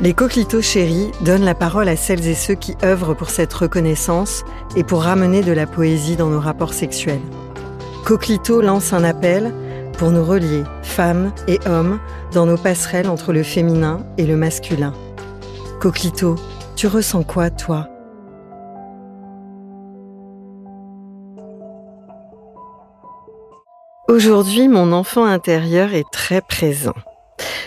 Les coquelitos chéris donnent la parole à celles et ceux qui œuvrent pour cette reconnaissance et pour ramener de la poésie dans nos rapports sexuels. Coquelito lance un appel pour nous relier, femmes et hommes, dans nos passerelles entre le féminin et le masculin. Coquelito, tu ressens quoi, toi? Aujourd'hui, mon enfant intérieur est très présent.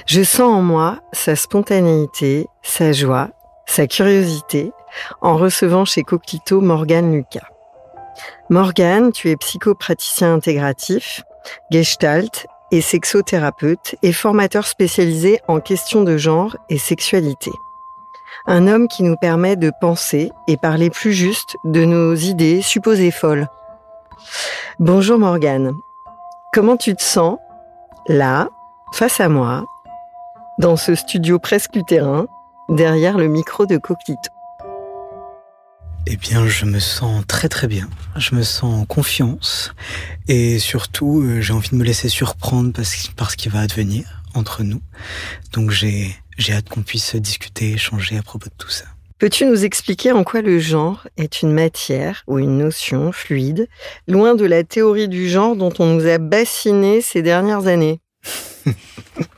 Je sens en moi sa spontanéité, sa joie, sa curiosité en recevant chez Coquito Morgane Lucas. Morgane, tu es psychopraticien intégratif, gestalt et sexothérapeute et formateur spécialisé en questions de genre et sexualité. Un homme qui nous permet de penser et parler plus juste de nos idées supposées folles. Bonjour Morgane. Comment tu te sens là, face à moi, dans ce studio presque utérin, derrière le micro de Coquito eh bien, je me sens très très bien. Je me sens en confiance et surtout, euh, j'ai envie de me laisser surprendre par ce qui va advenir entre nous. Donc, j'ai j'ai hâte qu'on puisse discuter, échanger à propos de tout ça. Peux-tu nous expliquer en quoi le genre est une matière ou une notion fluide, loin de la théorie du genre dont on nous a bassiné ces dernières années?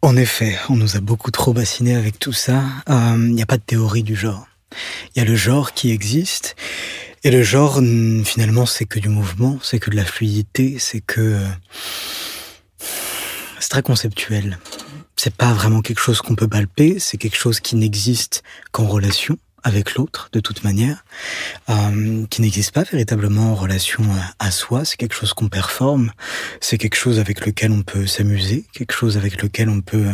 En effet, on nous a beaucoup trop bassiné avec tout ça. Il euh, n'y a pas de théorie du genre. Il y a le genre qui existe. Et le genre, finalement, c'est que du mouvement, c'est que de la fluidité, c'est que... C'est très conceptuel. C'est pas vraiment quelque chose qu'on peut palper, c'est quelque chose qui n'existe qu'en relation avec l'autre de toute manière, euh, qui n'existe pas véritablement en relation à, soi. C'est quelque chose qu'on performe, c'est quelque chose avec lequel on peut s'amuser, quelque chose avec lequel on peut...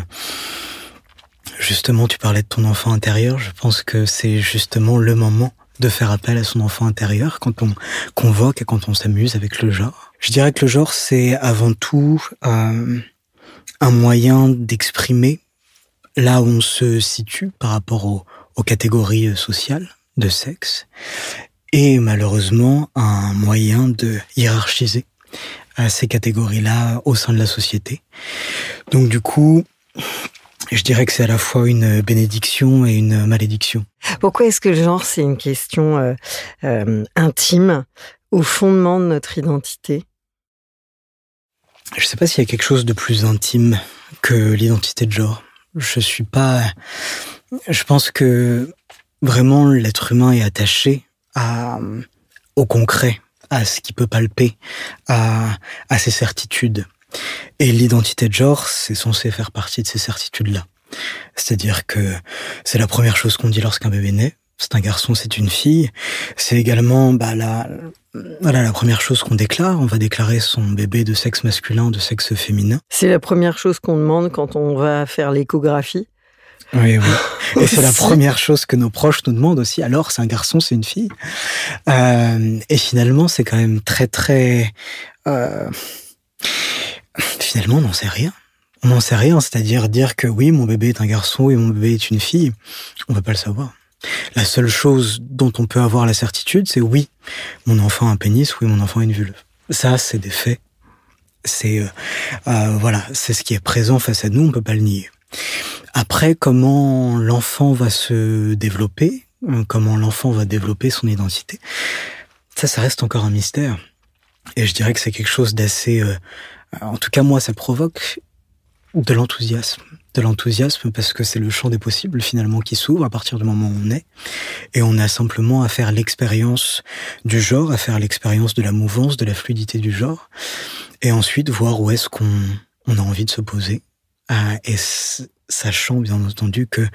Justement, tu parlais de ton enfant intérieur. Je pense que c'est justement le moment de faire appel à son enfant intérieur quand on convoque et quand on s'amuse avec le genre. Je dirais que le genre, c'est avant tout euh, un moyen d'exprimer là où on se situe par rapport au, aux catégories euh, sociales de sexe et malheureusement un moyen de hiérarchiser ces catégories-là au sein de la société. Donc du coup, je dirais que c'est à la fois une bénédiction et une malédiction. Pourquoi est-ce que le genre, c'est une question euh, euh, intime au fondement de notre identité? Je ne sais pas s'il y a quelque chose de plus intime que l'identité de genre. Je suis pas je pense que vraiment l'être humain est attaché à, au concret, à ce qui peut palper, à, à ses certitudes. Et l'identité de genre, c'est censé faire partie de ces certitudes-là. C'est-à-dire que c'est la première chose qu'on dit lorsqu'un bébé naît. C'est un garçon, c'est une fille. C'est également bah, la, voilà, la première chose qu'on déclare. On va déclarer son bébé de sexe masculin, de sexe féminin. C'est la première chose qu'on demande quand on va faire l'échographie. Oui, oui. Et c'est la première chose que nos proches nous demandent aussi. Alors, c'est un garçon, c'est une fille. Euh, et finalement, c'est quand même très, très. Euh, finalement, on n'en sait rien. On n'en sait rien. C'est-à-dire dire que oui, mon bébé est un garçon et mon bébé est une fille. On ne peut pas le savoir. La seule chose dont on peut avoir la certitude, c'est oui, mon enfant a un pénis, oui, mon enfant a une vulve. Ça, c'est des faits. C'est euh, euh, voilà, c'est ce qui est présent face à nous, on peut pas le nier. Après, comment l'enfant va se développer, euh, comment l'enfant va développer son identité, ça, ça reste encore un mystère. Et je dirais que c'est quelque chose d'assez, en tout cas moi, ça provoque de l'enthousiasme. De l'enthousiasme parce que c'est le champ des possibles finalement qui s'ouvre à partir du moment où on est. Et on a simplement à faire l'expérience du genre, à faire l'expérience de la mouvance, de la fluidité du genre. Et ensuite voir où est-ce qu'on on a envie de se poser. euh, et sachant bien entendu que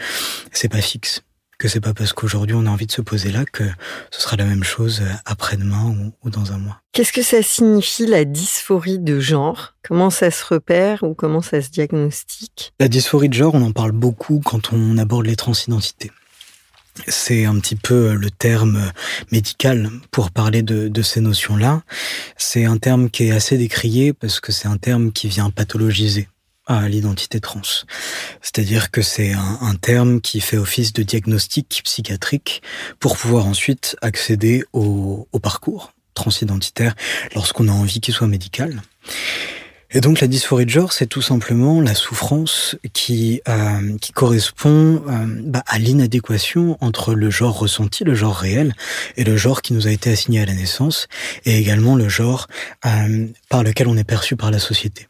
c'est pas fixe que c'est pas parce qu'aujourd'hui on a envie de se poser là que ce sera la même chose après-demain ou, dans un mois. Qu'est-ce que ça signifie la dysphorie de genre? Comment ça se repère ou comment ça se diagnostique? La dysphorie de genre, on en parle beaucoup quand on aborde les transidentités. C'est un petit peu le terme médical pour parler de, de ces notions-là. C'est un terme qui est assez décrié parce que c'est un terme qui vient pathologiser à l'identité trans. C'est-à-dire que c'est un, terme qui fait office de diagnostic psychiatrique pour pouvoir ensuite accéder au, parcours transidentitaire lorsqu'on a envie qu'il soit médical. Et donc la dysphorie de genre, c'est tout simplement la souffrance qui euh, qui correspond euh, bah, à l'inadéquation entre le genre ressenti, le genre réel, et le genre qui nous a été assigné à la naissance, et également le genre euh, par lequel on est perçu par la société.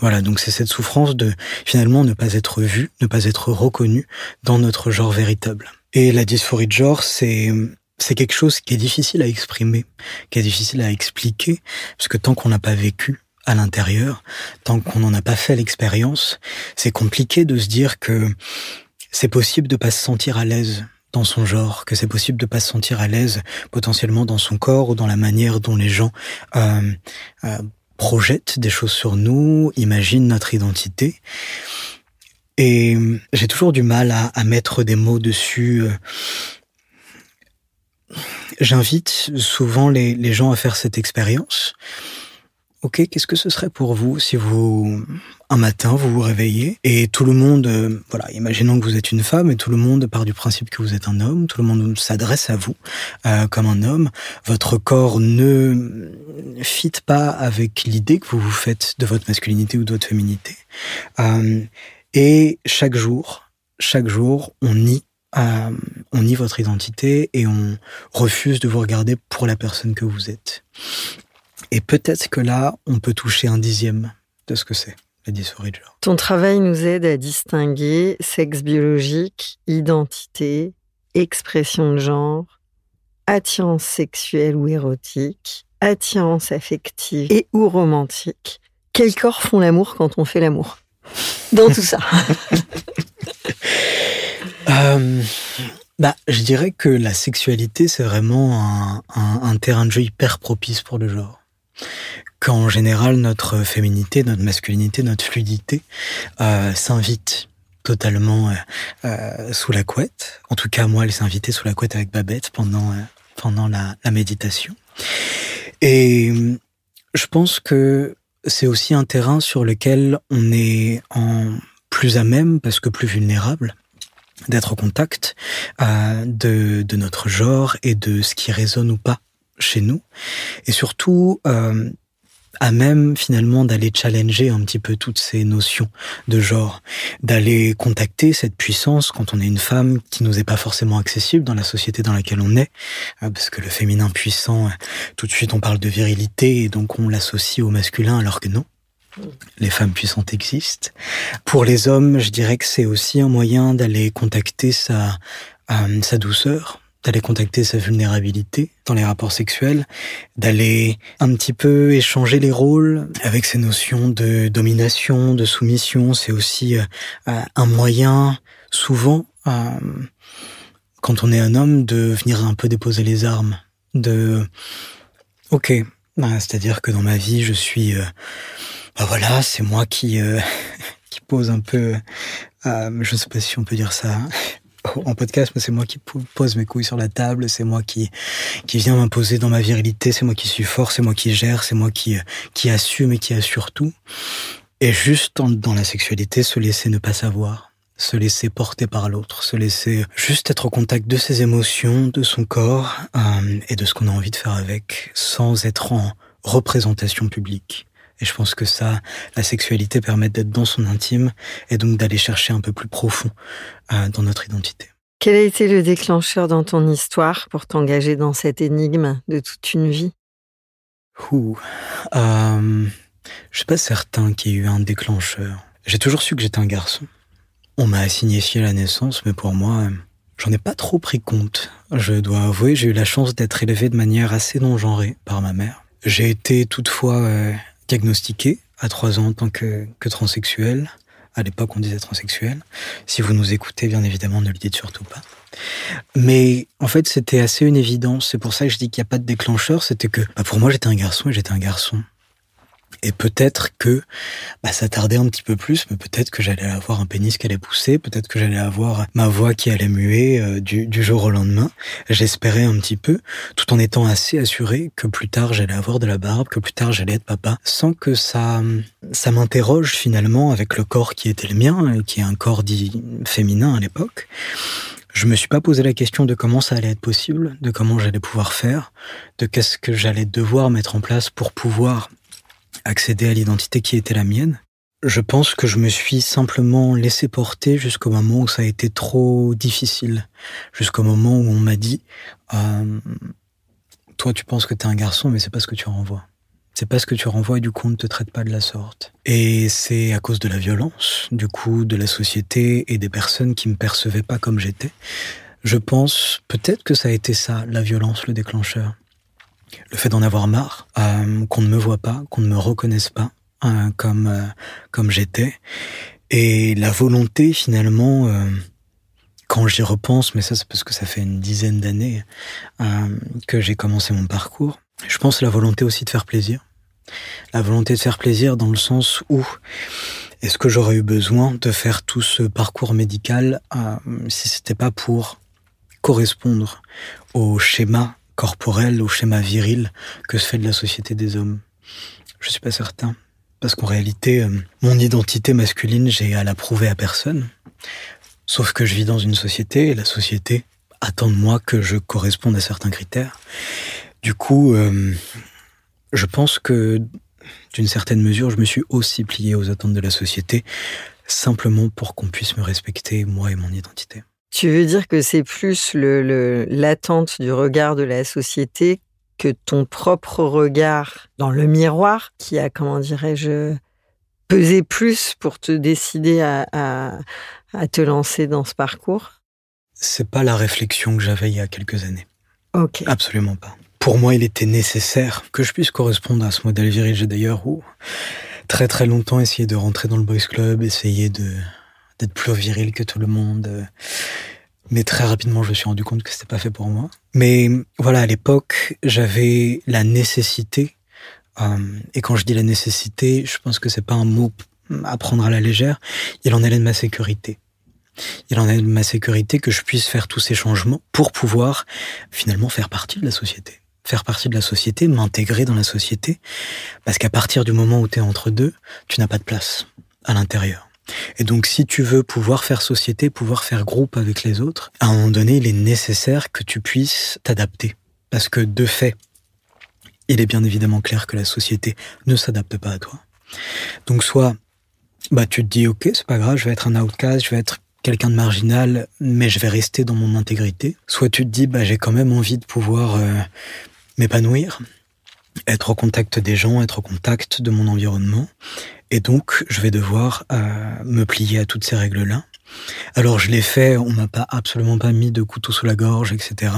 Voilà, donc c'est cette souffrance de finalement ne pas être vu, ne pas être reconnu dans notre genre véritable. Et la dysphorie de genre, c'est c'est quelque chose qui est difficile à exprimer, qui est difficile à expliquer, parce que tant qu'on n'a pas vécu à l'intérieur, tant qu'on n'en a pas fait l'expérience, c'est compliqué de se dire que c'est possible de pas se sentir à l'aise dans son genre, que c'est possible de pas se sentir à l'aise potentiellement dans son corps ou dans la manière dont les gens euh, euh, projette des choses sur nous, imagine notre identité. Et j'ai toujours du mal à, mettre des mots dessus. J'invite souvent les, les, gens à faire cette expérience Ok, qu'est-ce que ce serait pour vous si vous, un matin, vous vous réveillez et tout le monde, euh, voilà, imaginons que vous êtes une femme et tout le monde part du principe que vous êtes un homme, tout le monde s'adresse à vous euh, comme un homme, votre corps ne fit pas avec l'idée que vous vous faites de votre masculinité ou de votre féminité. Euh, et chaque jour, chaque jour, on nie on nie votre identité et on refuse de vous regarder pour la personne que vous êtes. Et peut-être que là, on peut toucher un dixième de ce que c'est. Ton travail nous aide à distinguer sexe biologique, identité, expression de genre, attirance sexuelle ou érotique, attirance affective et ou romantique. Quels corps font l'amour quand on fait l'amour? Dans tout ça. euh, bah, je dirais que la sexualité, c'est vraiment un, un, un terrain de jeu hyper propice pour le genre qu'en général notre féminité, notre masculinité, notre fluidité euh, s'invite totalement euh, euh, sous la couette. En tout cas, moi, elle s'est invitée sous la couette avec Babette pendant pendant la, méditation. Et je pense que c'est aussi un terrain sur lequel on est en plus à même, parce que plus vulnérable, d'être au contact de, notre genre et de ce qui résonne ou pas chez nous, et surtout à même finalement d'aller challenger un petit peu toutes ces notions de genre, d'aller contacter cette puissance quand on est une femme qui nous est pas forcément accessible dans la société dans laquelle on est, euh, parce que le féminin puissant, tout de suite on parle de virilité et donc on l'associe au masculin alors que non. Les femmes puissantes existent. Pour les hommes, je dirais que c'est aussi un moyen d'aller contacter sa, euh, sa douceur, d'aller contacter sa vulnérabilité dans les rapports sexuels, d'aller un petit peu échanger les rôles avec ces notions de domination, de soumission. C'est aussi euh, un moyen, souvent, euh, quand on est un homme, de venir un peu déposer les armes. De, ok, bah, c'est-à-dire que dans ma vie, je suis, euh, bah voilà, c'est moi qui qui pose un peu, je ne sais pas si on peut dire ça, en podcast, c'est moi qui pose mes couilles sur la table, c'est moi qui qui vient m'imposer dans ma virilité, c'est moi qui suis fort, c'est moi qui gère, c'est moi qui qui assume et qui assure tout. Et juste dans, la sexualité, se laisser ne pas savoir, se laisser porter par l'autre, se laisser juste être au contact de ses émotions, de son corps euh, et de ce qu'on a envie de faire avec, sans être en représentation publique. Et je pense que ça, la sexualité permet d'être dans son intime et donc d'aller chercher un peu plus profond euh, dans notre identité. Quel a été le déclencheur dans ton histoire pour t'engager dans cette énigme de toute une vie? Ouh, euh, je suis pas certain qu'il y ait eu un déclencheur. J'ai toujours su que j'étais un garçon. On m'a signifié la naissance, mais pour moi, j'en ai pas trop pris compte. Je dois avouer, j'ai eu la chance d'être élevé de manière assez non-genrée par ma mère. J'ai été toutefois euh, diagnostiqué à trois ans en tant que, que transsexuel. À l'époque, on disait transsexuel. Si vous nous écoutez, bien évidemment, ne le dites surtout pas. Mais en fait, c'était assez une évidence. C'est pour ça que je dis qu'il n'y a pas de déclencheur. C'était que bah, pour moi, j'étais un garçon et j'étais un garçon. Et peut-être que bah, ça tardait un petit peu plus, mais peut-être que j'allais avoir un pénis qui allait pousser, peut-être que j'allais avoir ma voix qui allait muer euh, du, jour au lendemain. J'espérais un petit peu, tout en étant assez assuré que plus tard j'allais avoir de la barbe, que plus tard j'allais être papa, sans que ça, ça m'interroge finalement avec le corps qui était le mien, qui est un corps dit féminin à l'époque. Je me suis pas posé la question de comment ça allait être possible, de comment j'allais pouvoir faire, de qu'est-ce que j'allais devoir mettre en place pour pouvoir accéder à l'identité qui était la mienne. Je pense que je me suis simplement laissé porter jusqu'au moment où ça a été trop difficile, jusqu'au moment où on m'a dit euh, toi tu penses que t'es un garçon mais c'est pas ce que tu renvoies. C'est pas ce que tu renvoies et du coup on ne te traite pas de la sorte. Et c'est à cause de la violence, du coup de la société et des personnes qui me percevaient pas comme j'étais. Je pense peut-être que ça a été ça, la violence, le déclencheur le fait d'en avoir marre, euh, qu'on ne me voit pas, qu'on ne me reconnaisse pas euh, comme euh, comme j'étais, et la volonté finalement, quand j'y repense, mais ça c'est parce que ça fait une dizaine d'années que j'ai commencé mon parcours. Je pense la volonté aussi de faire plaisir, la volonté de faire plaisir dans le sens où est-ce que j'aurais eu besoin de faire tout ce parcours médical si c'était pas pour correspondre au schéma corporel, au schéma viril que se fait de la société des hommes Je suis pas certain. Parce qu'en réalité, euh, mon identité masculine, j'ai à la prouver à personne. Sauf que je vis dans une société et la société attend de moi que je corresponde à certains critères. Du coup, euh, je pense que d'une certaine mesure, je me suis aussi plié aux attentes de la société, simplement pour qu'on puisse me respecter, moi et mon identité. Tu veux dire que c'est plus l'attente du regard de la société que ton propre regard dans le miroir qui a, comment dirais-je, pesé plus pour te décider à, te lancer dans ce parcours? C'est pas la réflexion que j'avais il y a quelques années. Ok. Absolument pas. Pour moi, il était nécessaire que je puisse correspondre à ce modèle viril. J'ai d'ailleurs très très longtemps essayé de rentrer dans le boys club, essayer de d'être plus viril que tout le monde. Euh, mais très rapidement, je me suis rendu compte que c'était pas fait pour moi. Mais voilà, à l'époque, j'avais la nécessité. Euh, et quand je dis la nécessité, je pense que c'est pas un mot à prendre à la légère. Il en allait de ma sécurité. Il en allait de ma sécurité que je puisse faire tous ces changements pour pouvoir finalement faire partie de la société. Faire partie de la société, m'intégrer dans la société. Parce qu'à partir du moment où tu es entre deux, tu n'as pas de place à l'intérieur. Et donc, si tu veux pouvoir faire société, pouvoir faire groupe avec les autres, à un moment donné, il est nécessaire que tu puisses t'adapter. Parce que, de fait, il est bien évidemment clair que la société ne s'adapte pas à toi. Donc, soit, bah, tu te dis, ok, c'est pas grave, je vais être un outcast, je vais être quelqu'un de marginal, mais je vais rester dans mon intégrité. Soit tu te dis, bah, j'ai quand même envie de pouvoir euh, m'épanouir, être au contact des gens, être au contact de mon environnement. Et donc, je vais devoir euh, me plier à toutes ces règles-là. Alors, je l'ai fait, on m'a pas absolument pas mis de couteau sous la gorge, etc.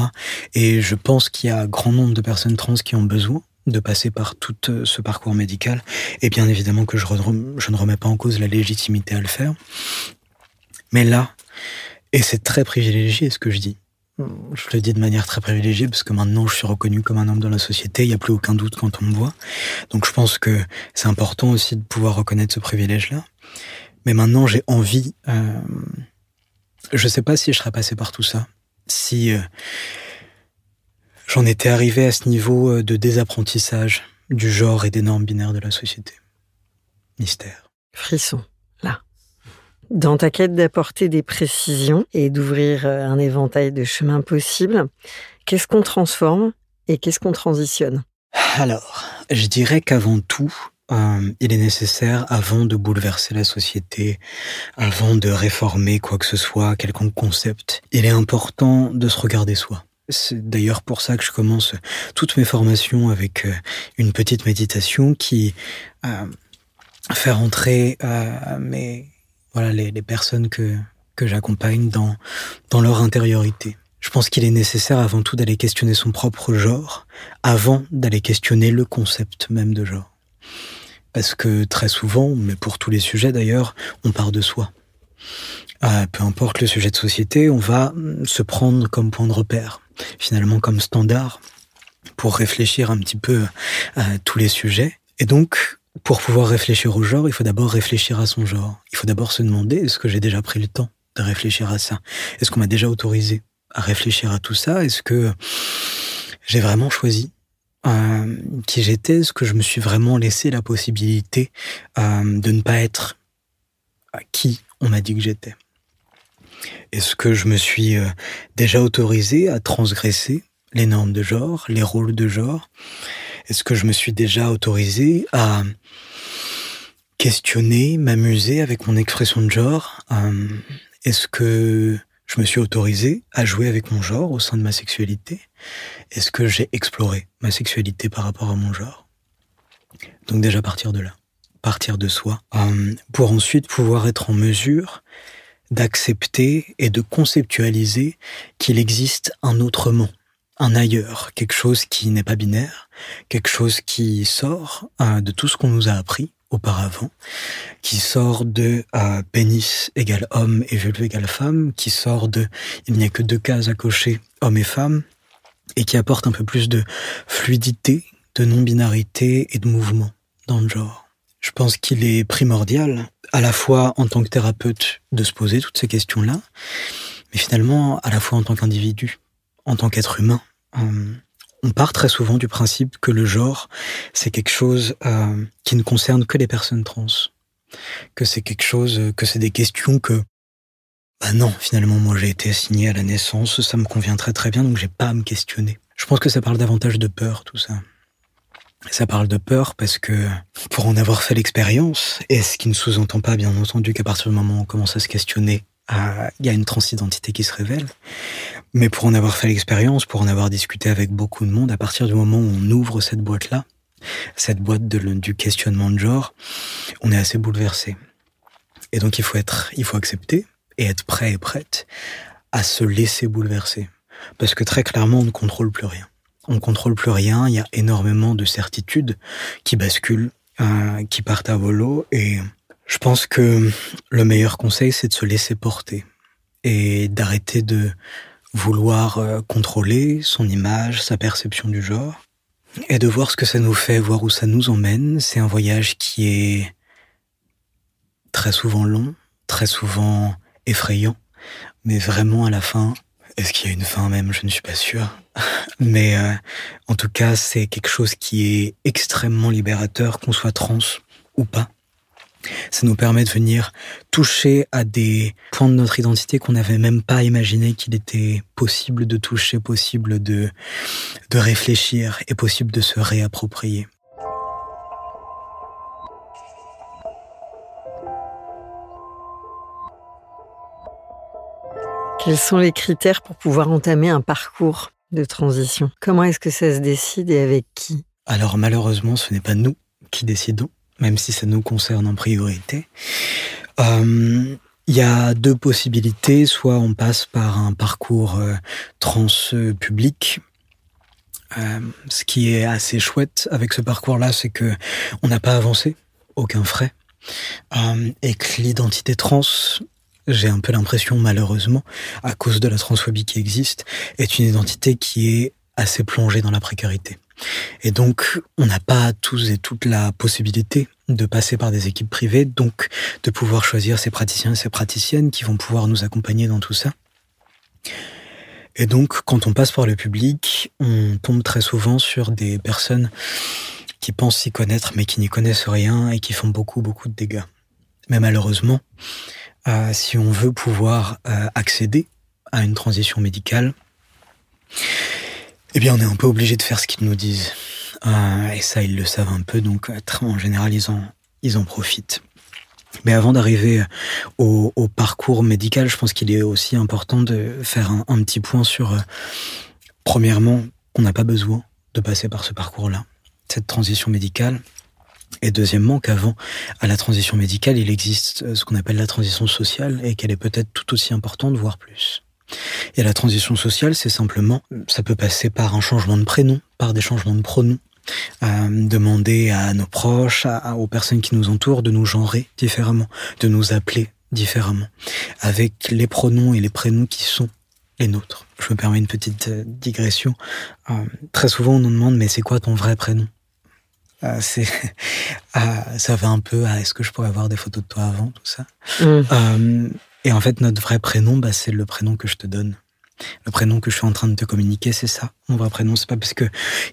Et je pense qu'il y a grand nombre de personnes trans qui ont besoin de passer par tout euh, ce parcours médical. Et bien évidemment que je, je ne remets pas en cause la légitimité à le faire. Mais là, et c'est très privilégié ce que je dis, je le dis de manière très privilégiée parce que maintenant je suis reconnu comme un homme dans la société, il n'y a plus aucun doute quand on me voit. Donc je pense que c'est important aussi de pouvoir reconnaître ce privilège-là. Mais maintenant j'ai envie, euh, je sais pas si je serais passé par tout ça, si euh, j'en étais arrivé à ce niveau euh, de désapprentissage du genre et des normes binaires de la société. Mystère. Frisson. Dans ta quête d'apporter des précisions et d'ouvrir euh, un éventail de chemins possibles, qu'est-ce qu'on transforme et qu'est-ce qu'on transitionne? Alors, je dirais qu'avant tout, euh, il est nécessaire, avant de bouleverser la société, avant de réformer quoi que ce soit, quelconque concept, il est important de se regarder soi. C'est d'ailleurs pour ça que je commence toutes mes formations avec euh, une petite méditation qui fait rentrer mes, voilà, les, les personnes que, que j'accompagne dans, dans leur intériorité. Je pense qu'il est nécessaire avant tout d'aller questionner son propre genre avant d'aller questionner le concept même de genre. Parce que très souvent, mais pour tous les sujets d'ailleurs, on part de soi. Euh, peu importe le sujet de société, on va se prendre comme point de repère, finalement comme standard, pour réfléchir un petit peu à tous les sujets. Et donc, pour pouvoir réfléchir au genre, il faut d'abord réfléchir à son genre. Il faut d'abord se demander, est-ce que j'ai déjà pris le temps de réfléchir à ça? Est-ce qu'on m'a déjà autorisé à réfléchir à tout ça? Est-ce que j'ai vraiment choisi euh, qui j'étais? Est-ce que je me suis vraiment laissé la possibilité euh, de ne pas être qui on m'a dit que j'étais? Est-ce que je me suis euh, déjà autorisé à transgresser les normes de genre, les rôles de genre? Est-ce que je me suis déjà autorisé à questionner, m'amuser avec mon expression de genre? Euh, Est-ce que je me suis autorisé à jouer avec mon genre au sein de ma sexualité? Est-ce que j'ai exploré ma sexualité par rapport à mon genre? Donc déjà partir de là, partir de soi, euh, pour ensuite pouvoir être en mesure d'accepter et de conceptualiser qu'il existe un autrement, un ailleurs, quelque chose qui n'est pas binaire, quelque chose qui sort euh, de tout ce qu'on nous a appris auparavant, qui sort de euh, pénis égale homme et vulve égale femme, qui sort de il n'y a que deux cases à cocher, homme et femme, et qui apporte un peu plus de fluidité, de non-binarité et de mouvement dans le genre. Je pense qu'il est primordial, à la fois en tant que thérapeute, de se poser toutes ces questions-là, mais finalement, à la fois en tant qu'individu, en tant qu'être humain. Euh, on part très souvent du principe que le genre, c'est quelque chose euh, qui ne concerne que les personnes trans. Que c'est quelque chose, que c'est des questions que, bah non, finalement, moi j'ai été assigné à la naissance, ça me convient très très bien, donc j'ai pas à me questionner. Je pense que ça parle davantage de peur, tout ça. Ça parle de peur parce que, pour en avoir fait l'expérience, et ce qui ne sous-entend pas, bien entendu, qu'à partir du moment où on commence à se questionner, il y a une transidentité qui se révèle. Mais pour en avoir fait l'expérience, pour en avoir discuté avec beaucoup de monde, à partir du moment où on ouvre cette boîte-là, cette boîte du questionnement de genre, on est assez bouleversé. Et donc il faut être, il faut accepter et être prêt et prête à se laisser bouleverser. Parce que très clairement, on ne contrôle plus rien. On ne contrôle plus rien, il y a énormément de certitudes qui basculent, euh, qui partent à volo et je pense que le meilleur conseil, c'est de se laisser porter et d'arrêter de vouloir euh, contrôler son image, sa perception du genre, et de voir ce que ça nous fait, voir où ça nous emmène. C'est un voyage qui est très souvent long, très souvent effrayant, mais vraiment à la fin, est-ce qu'il y a une fin même? Je ne suis pas sûr. Mais euh, en tout cas, c'est quelque chose qui est extrêmement libérateur, qu'on soit trans ou pas. Ça nous permet de venir toucher à des points de notre identité qu'on n'avait même pas imaginé qu'il était possible de toucher, possible de, de réfléchir et possible de se réapproprier. Quels sont les critères pour pouvoir entamer un parcours de transition? Comment est-ce que ça se décide et avec qui? Alors malheureusement, ce n'est pas nous qui décidons même si ça nous concerne en priorité. Euh, il y a deux possibilités, soit on passe par un parcours euh, trans public, euh, ce qui est assez chouette avec ce parcours-là, c'est que on n'a pas avancé, aucun frais, euh, et que l'identité trans, j'ai un peu l'impression malheureusement, à cause de la transphobie qui existe, est une identité qui est assez plongée dans la précarité. Et donc, on n'a pas tous et toutes la possibilité de passer par des équipes privées, donc de pouvoir choisir ces praticiens et ces praticiennes qui vont pouvoir nous accompagner dans tout ça. Et donc, quand on passe par le public, on tombe très souvent sur des personnes qui pensent s'y connaître mais qui n'y connaissent rien et qui font beaucoup, beaucoup de dégâts. Mais malheureusement, euh, si on veut pouvoir euh, accéder à une transition médicale, eh bien, on est un peu obligé de faire ce qu'ils nous disent. Euh, et ça, ils le savent un peu, donc en général, ils en, ils en profitent. Mais avant d'arriver au, parcours médical, je pense qu'il est aussi important de faire un, petit point sur, premièrement, qu'on n'a pas besoin de passer par ce parcours-là, cette transition médicale. Et deuxièmement, qu'avant, à la transition médicale, il existe euh, ce qu'on appelle la transition sociale et qu'elle est peut-être tout aussi importante, voire plus. Et la transition sociale, c'est simplement, ça peut passer par un changement de prénom, par des changements de pronoms, euh, demander à nos proches, aux personnes qui nous entourent de nous genrer différemment, de nous appeler différemment, avec les pronoms et les prénoms qui sont les nôtres. Je me permets une petite euh, digression. très souvent, on nous demande, mais c'est quoi ton vrai prénom? Euh, c'est, euh, ça va un peu à est-ce que je pourrais avoir des photos de toi avant, tout ça? Mm. Euh, et en fait, notre vrai prénom, bah, c'est le prénom que je te donne. Le prénom que je suis en train de te communiquer, c'est ça. Mon vrai prénom, c'est pas parce que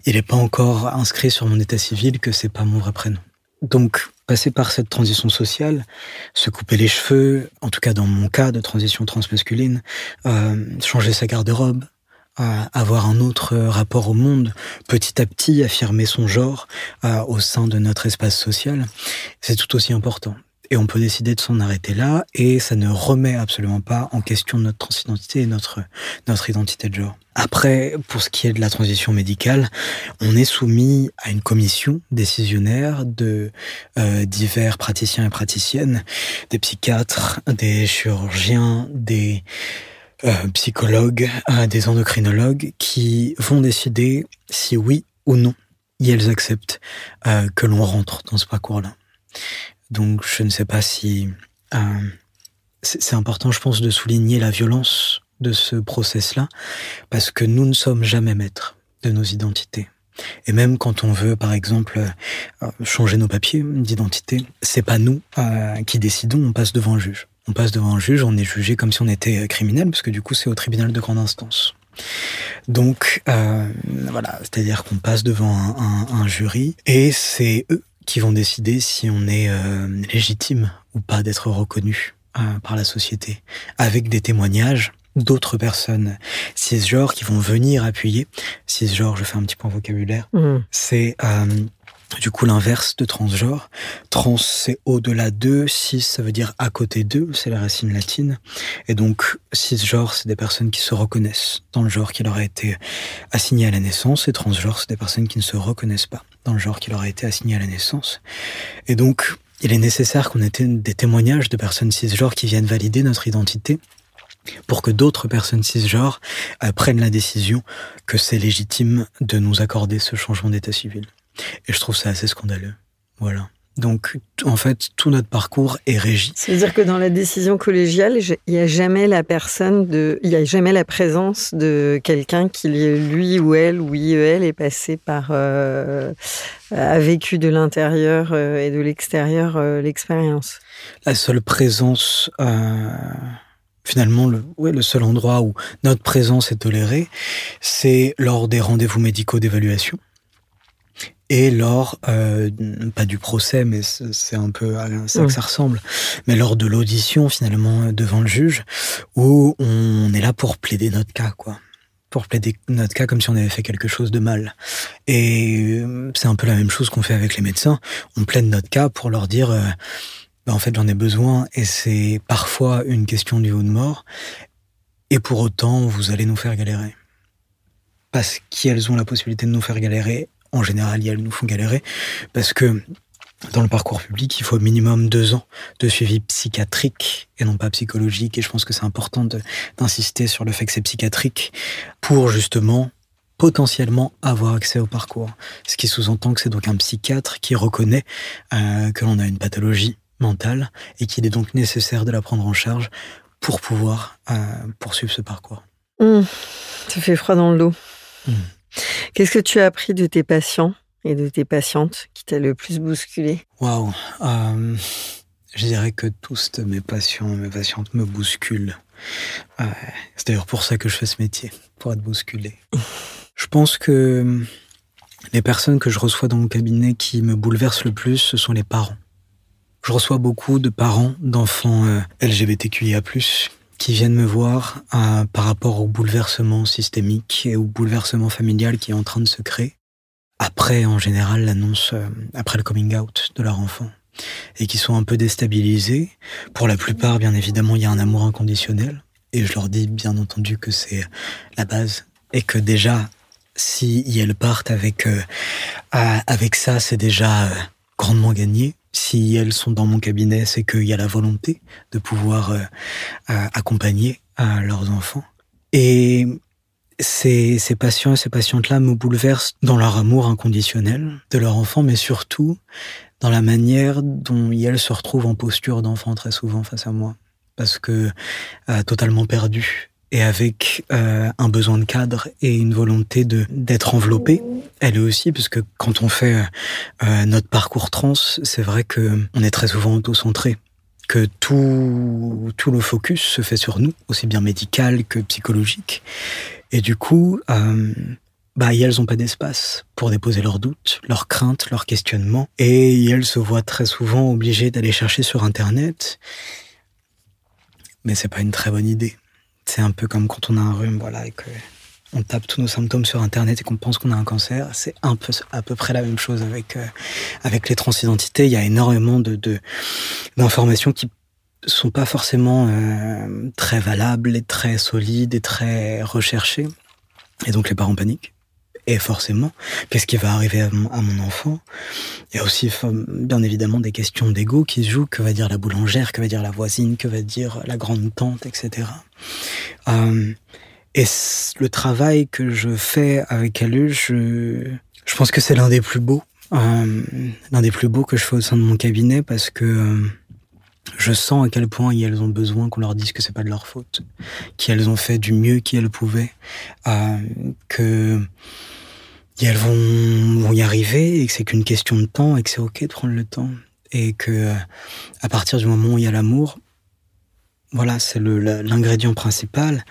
il est pas encore inscrit sur mon état civil que c'est pas mon vrai prénom. Donc, passer par cette transition sociale, se couper les cheveux, en tout cas dans mon cas de transition transmasculine, euh, changer sa garde-robe, avoir un autre rapport au monde, petit à petit affirmer son genre euh, au sein de notre espace social, c'est tout aussi important. Et on peut décider de s'en arrêter là, et ça ne remet absolument pas en question notre transidentité et notre, notre identité de genre. Après, pour ce qui est de la transition médicale, on est soumis à une commission décisionnaire de euh, divers praticiens et praticiennes, des psychiatres, des chirurgiens, des euh, psychologues, euh, des endocrinologues qui vont décider si oui ou non ils acceptent euh, que l'on rentre dans ce parcours-là. Donc je ne sais pas si c'est important, je pense, de souligner la violence de ce process-là, parce que nous ne sommes jamais maîtres de nos identités. Et même quand on veut, par exemple, changer nos papiers d'identité, c'est pas nous qui décidons, on passe devant un juge on passe devant un juge, on est jugé comme si on était euh, criminel, parce que du coup c'est au tribunal de grande instance. Donc euh, voilà, c'est-à-dire qu'on passe devant un, jury et c'est eux qui vont décider si on est euh, légitime ou pas d'être reconnu par la société, avec des témoignages d'autres personnes cisgenres qui vont venir appuyer. Cisgenre, je fais un petit point vocabulaire, mmh. c'est du coup, l'inverse de transgenre. Trans, c'est au-delà de. Cis, ça veut dire à côté d'eux. C'est la racine latine. Et donc, cisgenre, c'est des personnes qui se reconnaissent dans le genre qui leur a été assigné à la naissance. Et transgenre, c'est des personnes qui ne se reconnaissent pas dans le genre qui leur a été assigné à la naissance. Et donc, il est nécessaire qu'on ait des témoignages de personnes cisgenres qui viennent valider notre identité pour que d'autres personnes cisgenres euh, prennent la décision que c'est légitime de nous accorder ce changement d'état civil. Et je trouve ça assez scandaleux. Voilà. Donc, en fait, tout notre parcours est régi. C'est-à-dire que dans la décision collégiale, il n'y a jamais la personne de, il y a jamais la présence de quelqu'un qui, lui ou elle ou il elle, est passé par, euh, a vécu de l'intérieur euh, et de l'extérieur euh, l'expérience. La seule présence, finalement, le, ouais, le seul endroit où notre présence est tolérée, c'est lors des rendez-vous médicaux d'évaluation et lors, euh, pas du procès, mais c'est un peu à ça que ça ressemble, mais lors de l'audition finalement devant le juge, où on est là pour plaider notre cas, quoi. Pour plaider notre cas comme si on avait fait quelque chose de mal. Et euh, c'est un peu la même chose qu'on fait avec les médecins. On plaide notre cas pour leur dire, euh, bah, en fait j'en ai besoin, et c'est parfois une question du haut de mort, et pour autant vous allez nous faire galérer. Parce qu'elles ont la possibilité de nous faire galérer en général, elles nous font galérer parce que dans le parcours public, il faut au minimum deux ans de suivi psychiatrique et non pas psychologique. Et je pense que c'est important d'insister sur le fait que c'est psychiatrique pour justement potentiellement avoir accès au parcours. Ce qui sous-entend que c'est donc un psychiatre qui reconnaît euh, que l'on a une pathologie mentale et qu'il est donc nécessaire de la prendre en charge pour pouvoir euh, poursuivre ce parcours. Mmh. ça fait froid dans le dos. Mmh. Qu'est-ce que tu as appris de tes patients et de tes patientes qui t'a le plus bousculé? Waouh euh, Je dirais que tous mes patients et mes patientes me bousculent. c'est d'ailleurs pour ça que je fais ce métier, pour être bousculé. je pense que les personnes que je reçois dans mon cabinet qui me bouleversent le plus, ce sont les parents. Je reçois beaucoup de parents d'enfants euh, LGBTQIA+, qui viennent me voir euh, par rapport au bouleversement systémique et au bouleversement familial qui est en train de se créer. Après, en général, l'annonce, euh, après le coming out de leur enfant. Et qui sont un peu déstabilisés. Pour la plupart, bien évidemment, il y a un amour inconditionnel. Et je leur dis, bien entendu, que c'est la base. Et que déjà, si elles partent avec, avec ça, c'est déjà grandement gagné si elles sont dans mon cabinet, c'est qu'il y a la volonté de pouvoir euh, accompagner euh, leurs enfants. Et ces, patients et ces patientes-là me bouleversent dans leur amour inconditionnel de leur enfant, mais surtout dans la manière dont elles se retrouvent en posture d'enfant très souvent face à moi. Parce que euh, totalement perdues et avec euh, un besoin de cadre et une volonté de d'être enveloppée. Elle aussi, parce que quand on fait euh, notre parcours trans, c'est vrai que on est très souvent auto-centré que tout, tout le focus se fait sur nous, aussi bien médical que psychologique. Et du coup, euh, bah, elles n'ont pas d'espace pour déposer leurs doutes, leurs craintes, leurs questionnements. Et elles se voient très souvent obligées d'aller chercher sur Internet. Mais c'est pas une très bonne idée. C'est un peu comme quand on a un rhume, voilà, et que on tape tous nos symptômes sur Internet et qu'on pense qu'on a un cancer. C'est un peu, à peu près la même chose avec, euh, avec les transidentités. Il y a énormément de, d'informations qui sont pas forcément euh, très valables et très solides et très recherchées. Et donc les parents paniquent. Et forcément, qu'est-ce qui va arriver à mon, enfant? Il y a aussi bien évidemment des questions d'ego qui se jouent. Que va dire la boulangère? Que va dire la voisine? Que va dire la grande tante, etc. Euh, et le travail que je fais avec elle, je, pense que c'est l'un des plus beaux, euh, l'un des plus beaux que je fais au sein de mon cabinet parce que euh, je sens à quel point elles ont besoin qu'on leur dise que c'est pas de leur faute, qu'elles ont fait du mieux qu'elles pouvaient, euh, que elles vont, vont y arriver et que c'est qu'une question de temps et que c'est ok de prendre le temps et que à partir du moment où il y a l'amour, voilà, c'est l'ingrédient principal.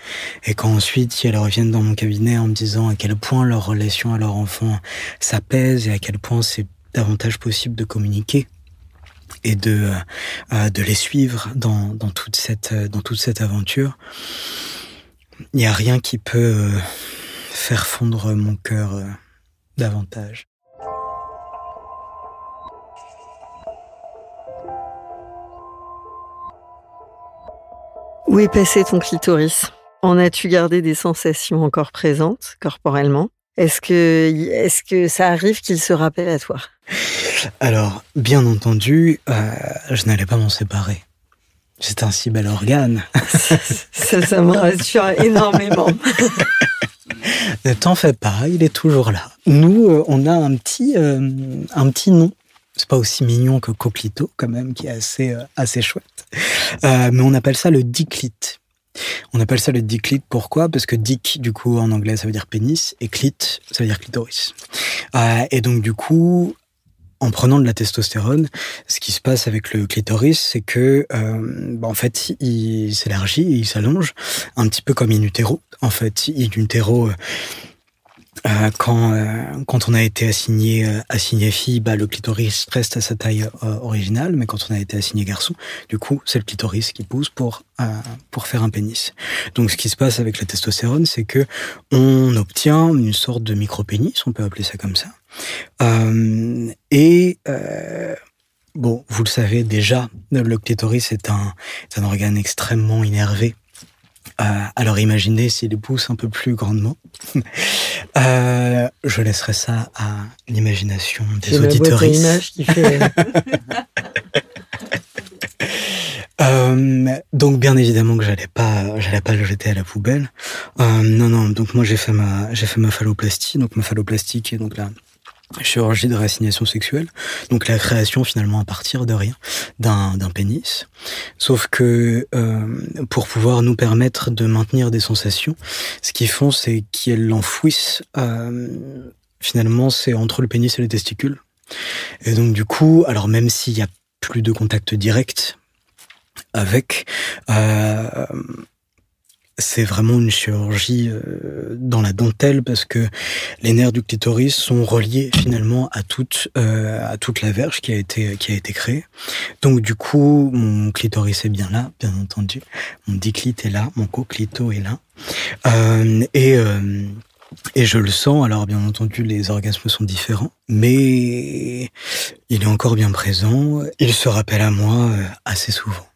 Et quand ensuite, si elles reviennent dans mon cabinet en me disant à quel point leur relation à leur enfant s'apaise et à quel point c'est davantage possible de communiquer et de, euh, de les suivre dans, dans, toute cette, dans toute cette aventure, il n'y a rien qui peut euh, faire fondre mon cœur euh, davantage. Où est passé ton clitoris? En as-tu gardé des sensations encore présentes corporellement? Est-ce que, est que ça arrive qu'il se rappelle à toi? Alors, bien entendu, euh, je n'allais pas m'en séparer. C'est un si bel organe. ça, ça me rassure énormément. ne t'en fais pas, il est toujours là. Nous, euh, on a un petit, euh, un petit nom. C'est pas aussi mignon que Coquelito, quand même, qui est assez, euh, assez chouette. mais on appelle ça le diclite. On appelle ça le diclite, pourquoi? Parce que dick, du coup, en anglais, ça veut dire pénis, et clit, ça veut dire clitoris. et donc, du coup, en prenant de la testostérone, ce qui se passe avec le clitoris, c'est que, euh, bah, en fait, il s'élargit, il s'allonge, un petit peu comme in utero. En fait, in utero, euh, euh, quand quand on a été assigné assigné fille, bah, le clitoris reste à sa taille originale, mais quand on a été assigné garçon, du coup, c'est le clitoris qui pousse pour pour faire un pénis. Donc, ce qui se passe avec la testostérone, c'est que on obtient une sorte de micro-pénis, on peut appeler ça comme ça. Euh, et euh, bon, vous le savez déjà, le clitoris est un, est un organe extrêmement innervé. Euh, alors imaginez s'il pousse un peu plus grandement. Euh, je laisserai ça à l'imagination des auditeurs. qui fait... Euh, donc bien évidemment que j'allais pas, j'allais pas le jeter à la poubelle. Euh, non non, donc moi j'ai fait ma, j'ai fait ma phalloplastie, donc ma phalloplastie qui est donc la chirurgie de réassignation sexuelle, donc la création finalement à partir de rien d'un pénis. Sauf que euh, pour pouvoir nous permettre de maintenir des sensations, ce qu'ils font c'est qu'ils l'enfouissent. Euh, finalement, c'est entre le pénis et les testicules. Et donc du coup, alors même s'il y a plus de contact direct avec, euh, c'est vraiment une chirurgie euh, dans la dentelle parce que les nerfs du clitoris sont reliés finalement à toute euh, à toute la verge qui a été qui a été créée. Donc du coup, mon clitoris est bien là, bien entendu. Mon diclite est là, mon coclito est là, euh, et et je le sens. Alors bien entendu, les orgasmes sont différents, mais il est encore bien présent. Il se rappelle à moi assez souvent.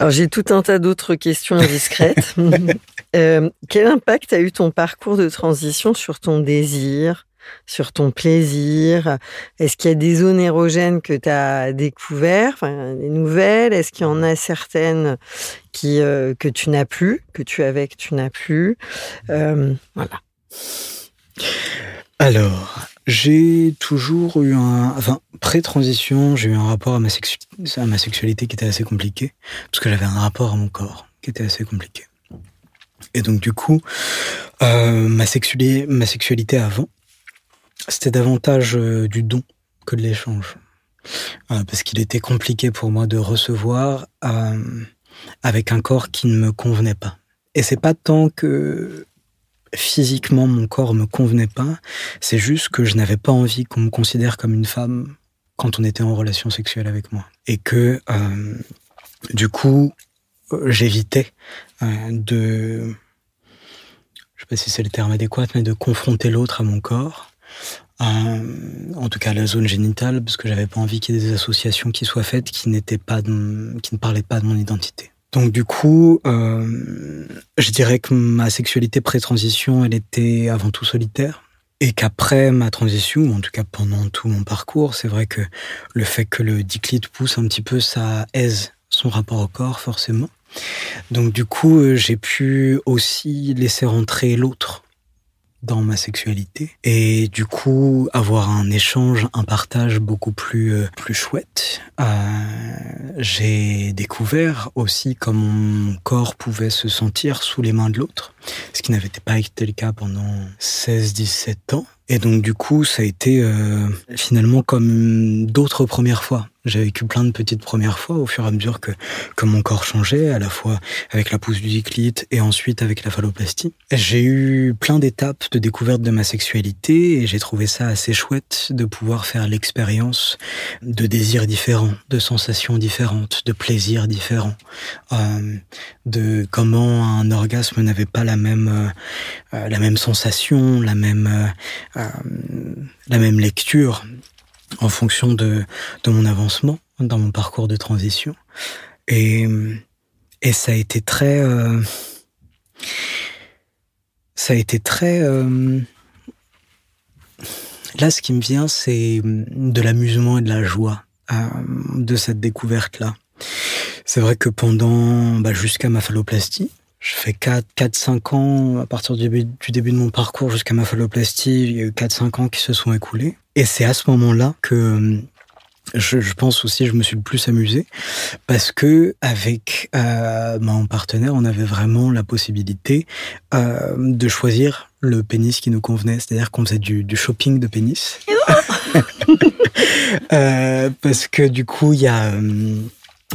Alors j'ai tout un tas d'autres questions discrètes. euh, quel impact a eu ton parcours de transition sur ton désir, sur ton plaisir? Est-ce qu'il y a des zones érogènes que tu as découvertes, enfin, des nouvelles? Est-ce qu'il y en a certaines qui, euh, que tu n'as plus, que tu avais, que tu n'as plus? Euh, Voilà. Alors, j'ai toujours eu un, enfin, pré-transition, j'ai eu un rapport à ma, sexualité qui était assez compliqué, parce que j'avais un rapport à mon corps qui était assez compliqué. Et donc, du coup, euh, ma, sexualité, avant, c'était davantage euh, du don que de l'échange. Euh, parce qu'il était compliqué pour moi de recevoir avec un corps qui ne me convenait pas. Et c'est pas tant que physiquement mon corps me convenait pas, c'est juste que je n'avais pas envie qu'on me considère comme une femme quand on était en relation sexuelle avec moi. Et que euh, du coup, euh, j'évitais euh, de, je sais pas si c'est le terme adéquat, mais de confronter l'autre à mon corps. en tout cas, la zone génitale, parce que j'avais pas envie qu'il y ait des associations qui soient faites qui n'étaient pas, qui ne parlaient pas de mon identité. Donc du coup, euh, je dirais que ma sexualité pré-transition, elle était avant tout solitaire. Et qu'après ma transition, ou en tout cas pendant tout mon parcours, c'est vrai que le fait que le diclite pousse un petit peu, ça aise son rapport au corps, forcément. Donc du coup, euh, j'ai pu aussi laisser rentrer l'autre dans ma sexualité et du coup avoir un échange, un partage beaucoup plus euh, plus chouette. Euh, j'ai découvert aussi comment mon corps pouvait se sentir sous les mains de l'autre, ce qui n'avait pas été le cas pendant 16-17 ans. Et donc du coup, ça a été euh, finalement comme d'autres premières fois. J'ai vécu plein de petites premières fois au fur et à mesure que, que mon corps changeait, à la fois avec la pousse du diclite et ensuite avec la phalloplastie. J'ai eu plein d'étapes de découverte de ma sexualité et j'ai trouvé ça assez chouette de pouvoir faire l'expérience de désirs différents, de sensations différentes, de plaisirs différents, euh, de comment un orgasme n'avait pas la même euh, la même sensation, la même euh, la même lecture en fonction de, de mon avancement dans mon parcours de transition. Et, et ça a été très... Euh, ça a été très... Euh, là, ce qui me vient, c'est de l'amusement et de la joie euh, de cette découverte-là. C'est vrai que pendant, bah, jusqu'à ma phalloplastie, je fais 4-5 ans, à partir du début, du début de mon parcours jusqu'à ma phalloplastie, il y a eu 4-5 ans qui se sont écoulés. Et c'est à ce moment-là que je, je, pense aussi je me suis le plus amusé parce que avec euh, mon partenaire on avait vraiment la possibilité euh, de choisir le pénis qui nous convenait. C'est-à-dire qu'on faisait du, du, shopping de pénis. Euh, parce que du coup il y a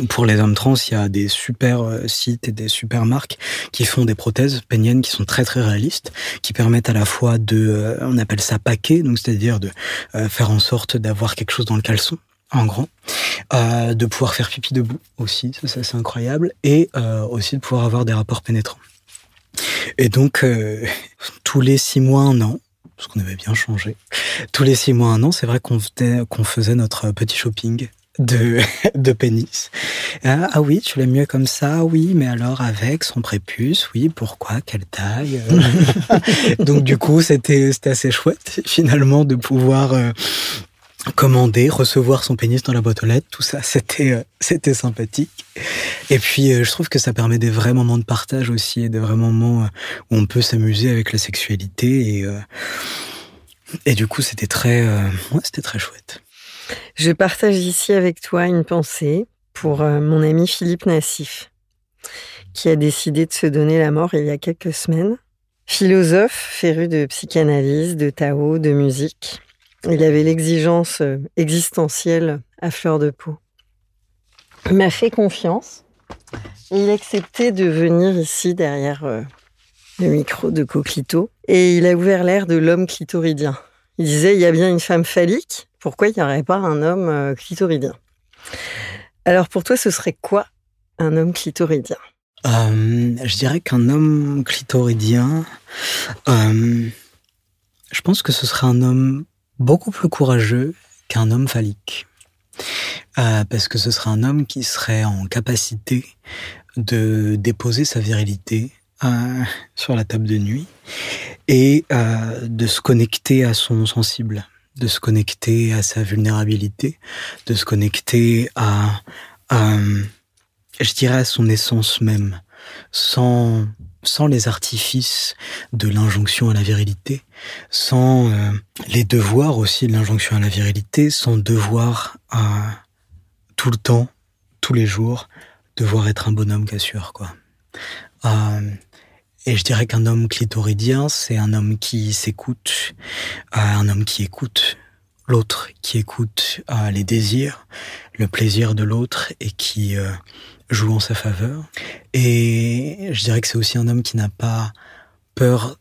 pour les hommes trans, il y a des super euh, sites et des super marques qui font des prothèses péniennes qui sont très très réalistes, qui permettent à la fois de, euh, on appelle ça paquet, donc c'est-à-dire de euh, faire en sorte d'avoir quelque chose dans le caleçon, en grand, euh, de pouvoir faire pipi debout aussi, ça, c'est incroyable, et euh, aussi de pouvoir avoir des rapports pénétrants. Et donc euh, tous les six mois, un an, parce qu'on avait bien changé, tous les six mois, un an, c'est vrai qu'on faisait notre petit shopping de, de pénis. Ah, ah, oui, tu l'aimes mieux comme ça, oui, mais alors avec son prépuce, oui, pourquoi, quelle taille Donc du coup, c'était assez chouette finalement de pouvoir euh, commander, recevoir son pénis dans la boîte aux lettres, tout ça, c'était euh, c'était sympathique. Et puis euh, je trouve que ça permet des vrais moments de partage aussi, des vrais moments où on peut s'amuser avec la sexualité et et du coup, c'était très ouais, c'était très chouette. Je partage ici avec toi une pensée pour euh, mon ami Philippe Nassif, qui a décidé de se donner la mort il y a quelques semaines. Philosophe, féru de psychanalyse, de Tao, de musique, il avait l'exigence euh, existentielle à fleur de peau. Il m'a fait confiance Il acceptait de venir ici derrière euh, le micro de Coquelito et il a ouvert l'air de l'homme clitoridien. Il disait il y a bien une femme phallique, pourquoi il n'y aurait pas un homme euh, clitoridien? Alors pour toi, ce serait quoi un homme clitoridien? Euh, Je dirais qu'un homme clitoridien, euh, je pense que ce serait un homme beaucoup plus courageux qu'un homme phallique. parce que ce serait un homme qui serait en capacité de déposer sa virilité sur la table de nuit et de se connecter à son sensible de se connecter à sa vulnérabilité, de se connecter à, je dirais, à son essence même, sans, sans les artifices de l'injonction à la virilité, sans euh, les devoirs aussi de l'injonction à la virilité, sans devoir à tout le temps, tous les jours, devoir être un bonhomme qu'assure, quoi. Euh, et je dirais qu'un homme clitoridien, c'est un homme qui s'écoute, euh, un homme qui écoute l'autre, qui écoute euh, les désirs, le plaisir de l'autre et qui euh, joue en sa faveur. Et je dirais que c'est aussi un homme qui n'a pas peur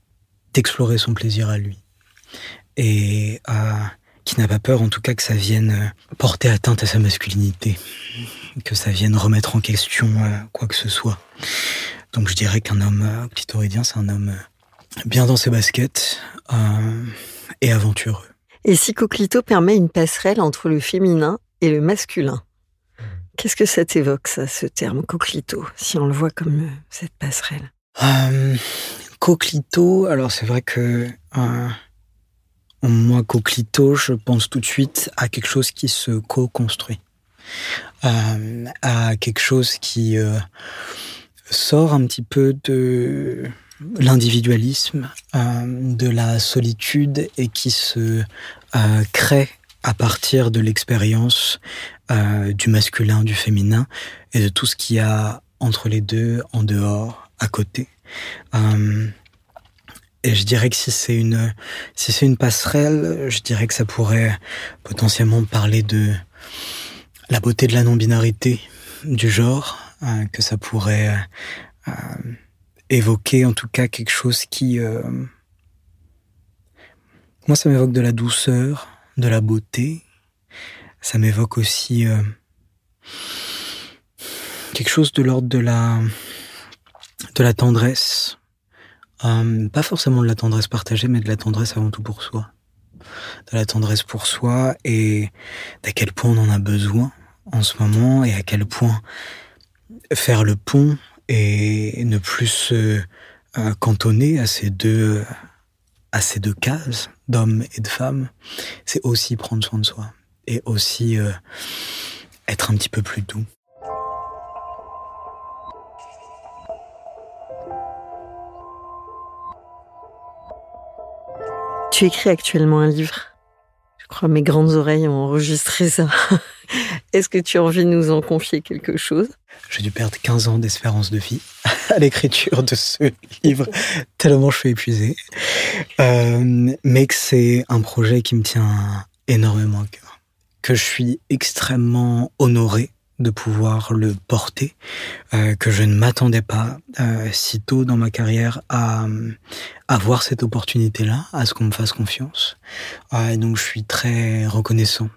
d'explorer son plaisir à lui. Et qui n'a pas peur en tout cas que ça vienne porter atteinte à sa masculinité, que ça vienne remettre en question quoi que ce soit. Donc je dirais qu'un homme euh, clitoridien, c'est un homme euh, bien dans ses baskets euh, et aventureux. Et si Coquelito permet une passerelle entre le féminin et le masculin, qu'est-ce que ça t'évoque, ça, ce terme Coquelito, si on le voit comme cette passerelle? Euh, Coquelito, alors c'est vrai que moi, Coquelito, je pense tout de suite à quelque chose qui se co-construit, à quelque chose qui sort un petit peu de l'individualisme, euh, de la solitude et qui se euh, crée à partir de l'expérience euh, du masculin, du féminin et de tout ce qu'il y a entre les deux, en dehors, à côté. et je dirais que si c'est une si c'est une passerelle, je dirais que ça pourrait potentiellement parler de la beauté de la non-binarité du genre, que ça pourrait euh, évoquer en tout cas quelque chose qui... Euh, moi, ça m'évoque de la douceur, de la beauté. Ça m'évoque aussi quelque chose de l'ordre de la de la tendresse. pas forcément de la tendresse partagée, mais de la tendresse avant tout pour soi. De la tendresse pour soi et d'à quel point on en a besoin en ce moment et à quel point faire le pont et ne plus se euh, cantonner à ces deux à ces deux cases d'hommes et de femmes, c'est aussi prendre soin de soi et aussi euh, être un petit peu plus doux. Tu écris actuellement un livre. Je crois mes grandes oreilles ont enregistré ça. Est-ce que tu as envie de nous en confier quelque chose? J'ai dû perdre 15 ans d'espérance de vie à l'écriture de ce livre, tellement je suis épuisé. Euh, mais que c'est un projet qui me tient énormément à cœur. Que je suis extrêmement honoré de pouvoir le porter, euh, que je ne m'attendais pas euh, si tôt dans ma carrière à, avoir cette opportunité-là, à ce qu'on me fasse confiance. et donc je suis très reconnaissant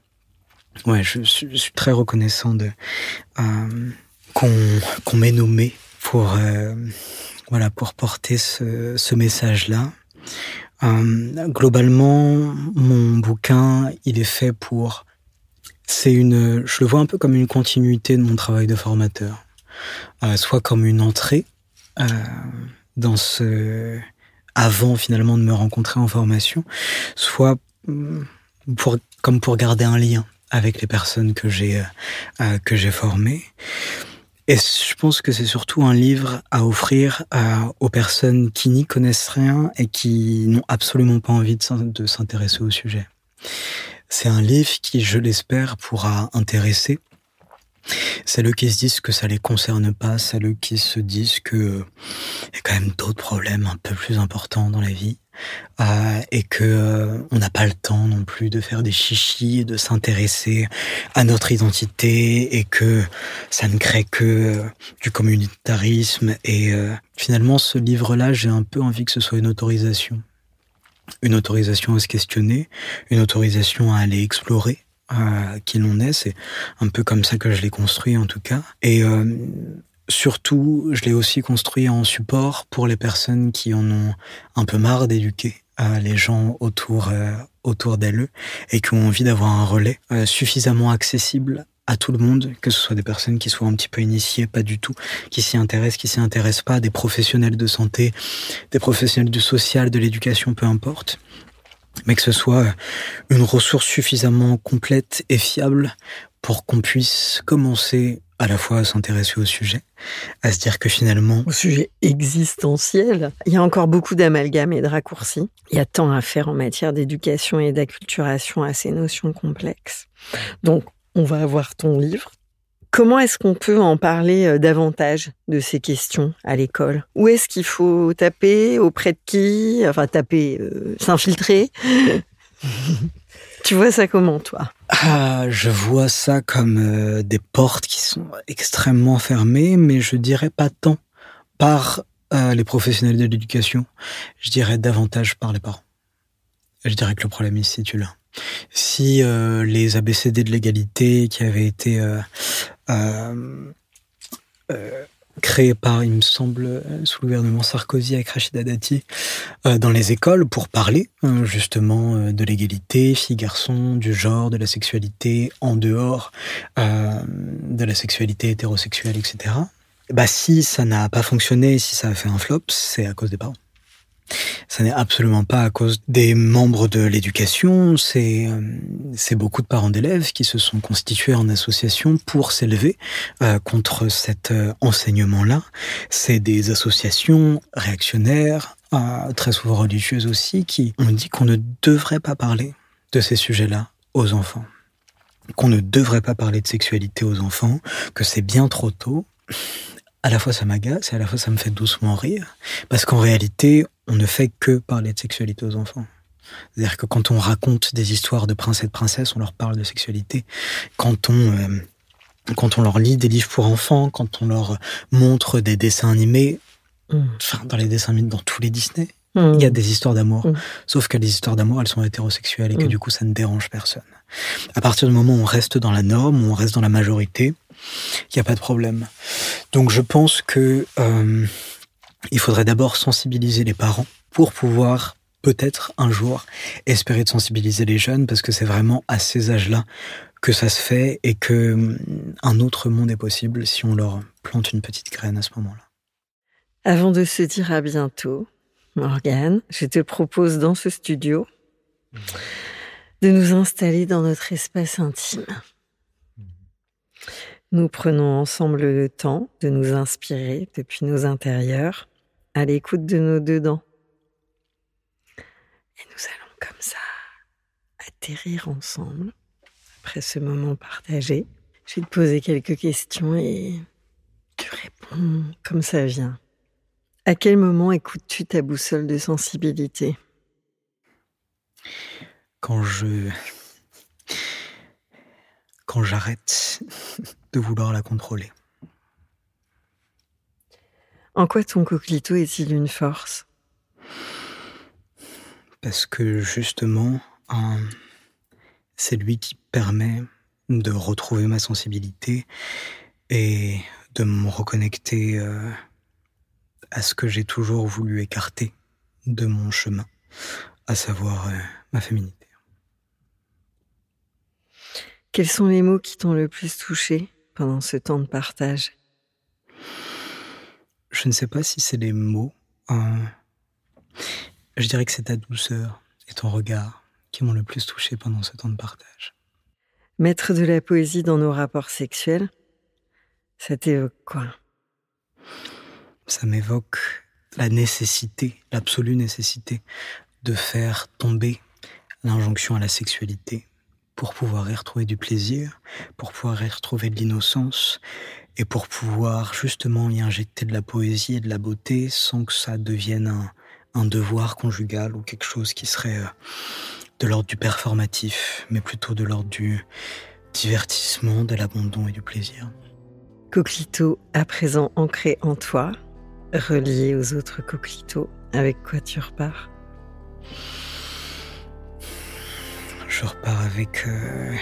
Ouais, je, suis très reconnaissant de euh, qu'on m'ait nommé pour euh, voilà pour porter ce, ce message-là. Euh, globalement, mon bouquin, il est fait pour. C'est une. Je le vois un peu comme une continuité de mon travail de formateur, soit comme une entrée dans ce avant finalement de me rencontrer en formation, soit mm, comme pour garder un lien avec les personnes que j'ai euh, euh, que j'ai formées. Et je pense que c'est surtout un livre à offrir euh, aux personnes qui n'y connaissent rien et qui n'ont absolument pas envie de s'intéresser au sujet. C'est un livre qui, je l'espère, pourra intéresser celles qui se disent que ça les concerne pas, celles qui se disent que y a quand même d'autres problèmes un peu plus importants dans la vie, euh, et que euh, on n'a pas le temps non plus de faire des chichis, de s'intéresser à notre identité et que ça ne crée que euh, du communautarisme. Et finalement, ce livre-là, j'ai un peu envie que ce soit une autorisation, une autorisation à se questionner, une autorisation à aller explorer. qui l'on est, c'est un peu comme ça que je l'ai construit en tout cas. Et surtout, je l'ai aussi construit en support pour les personnes qui en ont un peu marre d'éduquer euh, les gens autour euh, autour et qui ont envie d'avoir un relais euh, suffisamment accessible à tout le monde, que ce soit des personnes qui soient un petit peu initiées, pas du tout, qui s'y intéressent, qui s'y intéressent pas, des professionnels de santé, des professionnels du social, de l'éducation, peu importe, mais que ce soit une ressource suffisamment complète et fiable pour qu'on puisse commencer à la fois à s'intéresser au sujet, à se dire que finalement... Au sujet existentiel, il y a encore beaucoup d'amalgames et de raccourcis. Il y a tant à faire en matière d'éducation et d'acculturation à ces notions complexes. Donc, on va avoir ton livre. Comment est-ce qu'on peut en parler euh, davantage de ces questions à l'école? Où est-ce qu'il faut taper? Auprès de qui? Enfin, taper, euh, s'infiltrer? Tu vois ça comment, toi? Ah, Je vois ça comme euh, des portes qui sont extrêmement fermées, mais je dirais pas tant par euh, les professionnels de l'éducation, je dirais davantage par les parents. Je dirais que le problème se situe là. Si euh, les ABCD de l'égalité qui avaient été créé par, il me semble, euh, sous le gouvernement Sarkozy avec Rachida Dati, euh, dans les écoles pour parler euh, justement de l'égalité, filles-garçons, du genre, de la sexualité en dehors de la sexualité hétérosexuelle, etc. Bah si ça n'a pas fonctionné, si ça a fait un flop, c'est à cause des parents. Ça n'est absolument pas à cause des membres de l'éducation, c'est euh, c'est beaucoup de parents d'élèves qui se sont constitués en association pour s'élever euh, contre cet euh, enseignement-là. C'est des associations réactionnaires, très souvent religieuses aussi, qui ont dit qu'on ne devrait pas parler de ces sujets-là aux enfants. Qu'on ne devrait pas parler de sexualité aux enfants, que c'est bien trop tôt. À la fois ça m'agace et à la fois ça me fait doucement rire, parce qu'en réalité, on ne fait que parler de sexualité aux enfants. C'est-à-dire que quand on raconte des histoires de princes et de princesses, on leur parle de sexualité. Quand on, euh, quand on leur lit des livres pour enfants, quand on leur montre des dessins animés, mm. enfin, dans les dessins animés, dans tous les Disney, mm. il y a des histoires d'amour. Mm. Sauf que les histoires d'amour, elles sont hétérosexuelles et que du coup, ça ne dérange personne. À partir du moment où on reste dans la norme, où on reste dans la majorité, il n'y a pas de problème. Donc je pense que euh, il faudrait d'abord sensibiliser les parents pour pouvoir peut-être un jour espérer de sensibiliser les jeunes parce que c'est vraiment à ces âges-là que ça se fait et que hum, un autre monde est possible si on leur plante une petite graine à ce moment-là. Avant de se dire à bientôt, Morgane, je te propose dans ce studio de nous installer dans notre espace intime. Nous prenons ensemble le temps de nous inspirer depuis nos intérieurs à l'écoute de nos dedans. Et nous allons comme ça atterrir ensemble après ce moment partagé. Je vais te poser quelques questions et tu réponds comme ça vient. À quel moment écoutes-tu ta boussole de sensibilité? Quand je quand j'arrête de vouloir la contrôler. En quoi ton coquelito est-il une force? Parce que justement, c'est lui qui permet de retrouver ma sensibilité et de me reconnecter euh, à ce que j'ai toujours voulu écarter de mon chemin, à savoir euh, ma féminité. Quels sont les mots qui t'ont le plus touché pendant ce temps de partage? Je ne sais pas si c'est les mots. Hein. Je dirais que c'est ta douceur et ton regard qui m'ont le plus touché pendant ce temps de partage. Mettre de la poésie dans nos rapports sexuels, ça t'évoque quoi? Ça m'évoque la nécessité, l'absolue nécessité de faire tomber l'injonction à la sexualité pour pouvoir y retrouver du plaisir, pour pouvoir y retrouver de l'innocence et pour pouvoir justement y injecter de la poésie et de la beauté sans que ça devienne un devoir conjugal ou quelque chose qui serait euh, de l'ordre du performatif, mais plutôt de l'ordre du divertissement, de l'abandon et du plaisir. Coquelito, à présent ancré en toi, relié aux autres coquelitos, avec quoi tu repars? Je repars avec, euh,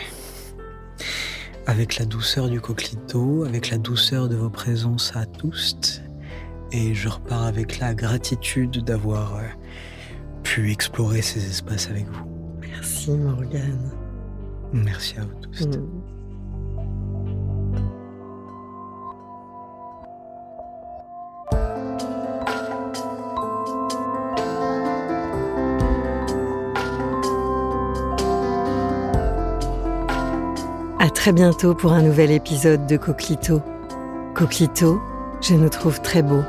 avec la douceur du coquelito, avec la douceur de vos présences à tous, et je repars avec la gratitude d'avoir euh, pu explorer ces espaces avec vous. Merci Morgane. Merci à vous tous. Mm. Très bientôt pour un nouvel épisode de Coquelito. Coquelito, je nous trouve très beau.